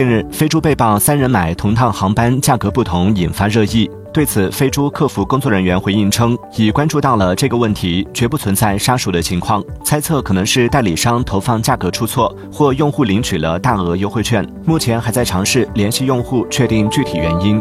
近日飞猪被曝三人买同趟航班价格不同引发热议。对此飞猪客服工作人员回应称已关注到了这个问题绝不存在杀熟的情况。猜测可能是代理商投放价格出错或用户领取了大额优惠券目前还在尝试联系用户确定具体原因。